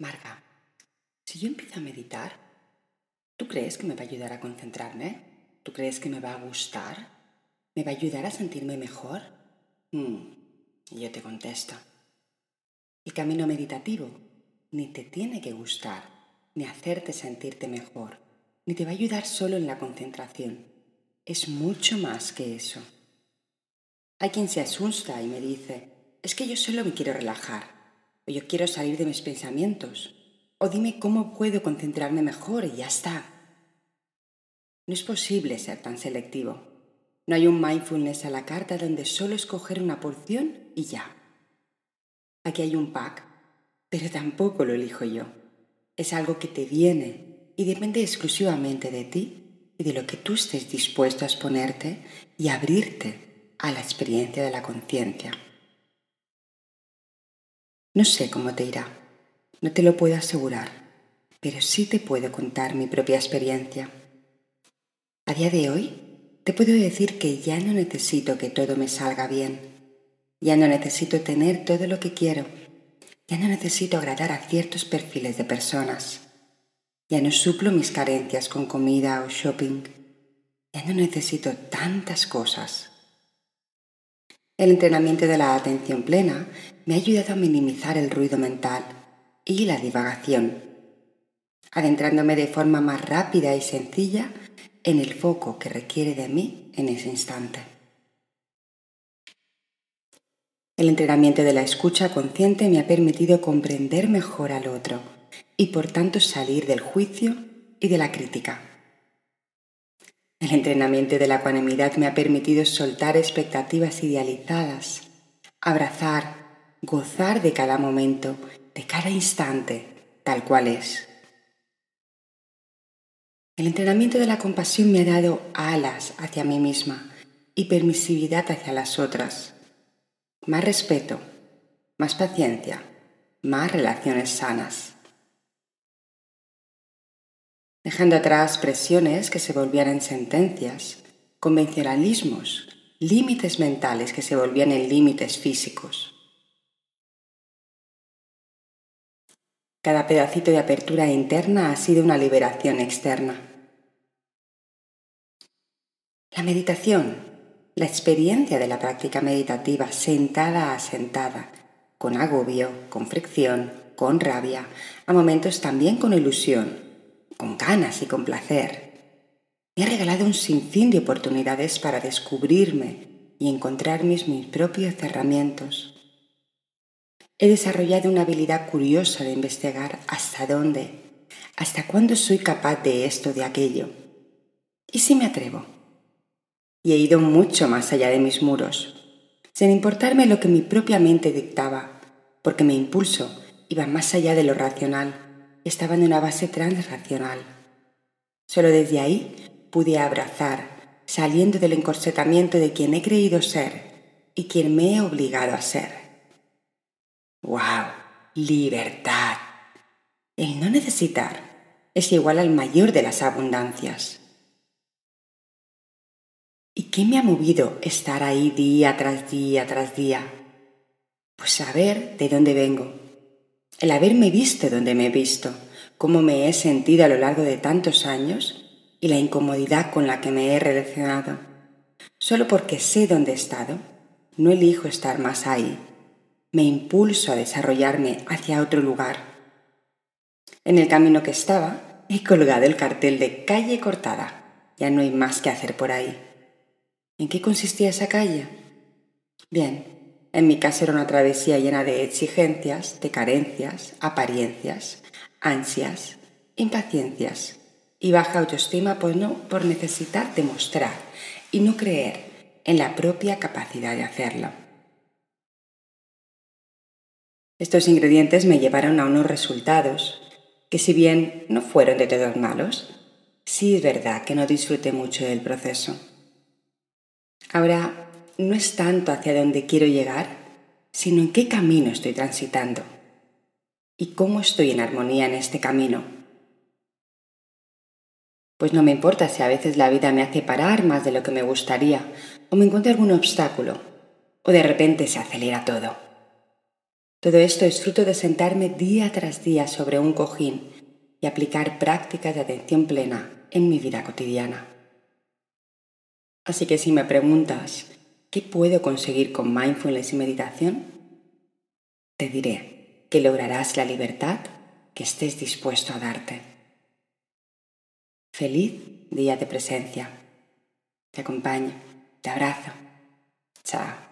Marga, si yo empiezo a meditar, ¿tú crees que me va a ayudar a concentrarme? ¿Tú crees que me va a gustar? ¿Me va a ayudar a sentirme mejor? Mm, y yo te contesto. El camino meditativo ni te tiene que gustar, ni hacerte sentirte mejor, ni te va a ayudar solo en la concentración. Es mucho más que eso. Hay quien se asusta y me dice, es que yo solo me quiero relajar o yo quiero salir de mis pensamientos, o dime cómo puedo concentrarme mejor y ya está. No es posible ser tan selectivo. No hay un mindfulness a la carta donde solo escoger una porción y ya. Aquí hay un pack, pero tampoco lo elijo yo. Es algo que te viene y depende exclusivamente de ti y de lo que tú estés dispuesto a exponerte y abrirte a la experiencia de la conciencia. No sé cómo te irá, no te lo puedo asegurar, pero sí te puedo contar mi propia experiencia. A día de hoy, te puedo decir que ya no necesito que todo me salga bien, ya no necesito tener todo lo que quiero, ya no necesito agradar a ciertos perfiles de personas, ya no suplo mis carencias con comida o shopping, ya no necesito tantas cosas. El entrenamiento de la atención plena me ha ayudado a minimizar el ruido mental y la divagación, adentrándome de forma más rápida y sencilla en el foco que requiere de mí en ese instante. El entrenamiento de la escucha consciente me ha permitido comprender mejor al otro y por tanto salir del juicio y de la crítica. El entrenamiento de la ecuanimidad me ha permitido soltar expectativas idealizadas, abrazar, gozar de cada momento, de cada instante, tal cual es. El entrenamiento de la compasión me ha dado alas hacia mí misma y permisividad hacia las otras, más respeto, más paciencia, más relaciones sanas dejando atrás presiones que se volvían en sentencias, convencionalismos, límites mentales que se volvían en límites físicos. Cada pedacito de apertura interna ha sido una liberación externa. La meditación, la experiencia de la práctica meditativa sentada a sentada, con agobio, con fricción, con rabia, a momentos también con ilusión, con ganas y con placer. Me ha regalado un sinfín de oportunidades para descubrirme y encontrar mis, mis propios cerramientos. He desarrollado una habilidad curiosa de investigar hasta dónde, hasta cuándo soy capaz de esto, de aquello. ¿Y si me atrevo? Y he ido mucho más allá de mis muros, sin importarme lo que mi propia mente dictaba, porque mi impulso iba más allá de lo racional estaba en una base transracional. Solo desde ahí pude abrazar, saliendo del encorsetamiento de quien he creído ser y quien me he obligado a ser. ¡Wow! Libertad. El no necesitar es igual al mayor de las abundancias. ¿Y qué me ha movido estar ahí día tras día tras día? Pues saber de dónde vengo, el haberme visto donde me he visto, cómo me he sentido a lo largo de tantos años y la incomodidad con la que me he relacionado. Solo porque sé dónde he estado, no elijo estar más ahí. Me impulso a desarrollarme hacia otro lugar. En el camino que estaba, he colgado el cartel de calle cortada. Ya no hay más que hacer por ahí. ¿En qué consistía esa calle? Bien, en mi caso era una travesía llena de exigencias, de carencias, apariencias, ansias, impaciencias y baja autoestima por, no, por necesitar demostrar y no creer en la propia capacidad de hacerlo. Estos ingredientes me llevaron a unos resultados que si bien no fueron de todos malos, sí es verdad que no disfruté mucho del proceso. Ahora no es tanto hacia dónde quiero llegar, sino en qué camino estoy transitando y cómo estoy en armonía en este camino. Pues no me importa si a veces la vida me hace parar más de lo que me gustaría, o me encuentro algún obstáculo, o de repente se acelera todo. Todo esto es fruto de sentarme día tras día sobre un cojín y aplicar prácticas de atención plena en mi vida cotidiana. Así que si me preguntas, ¿qué puedo conseguir con mindfulness y meditación? Te diré que lograrás la libertad que estés dispuesto a darte. Feliz día de presencia. Te acompaño, te abrazo. Chao.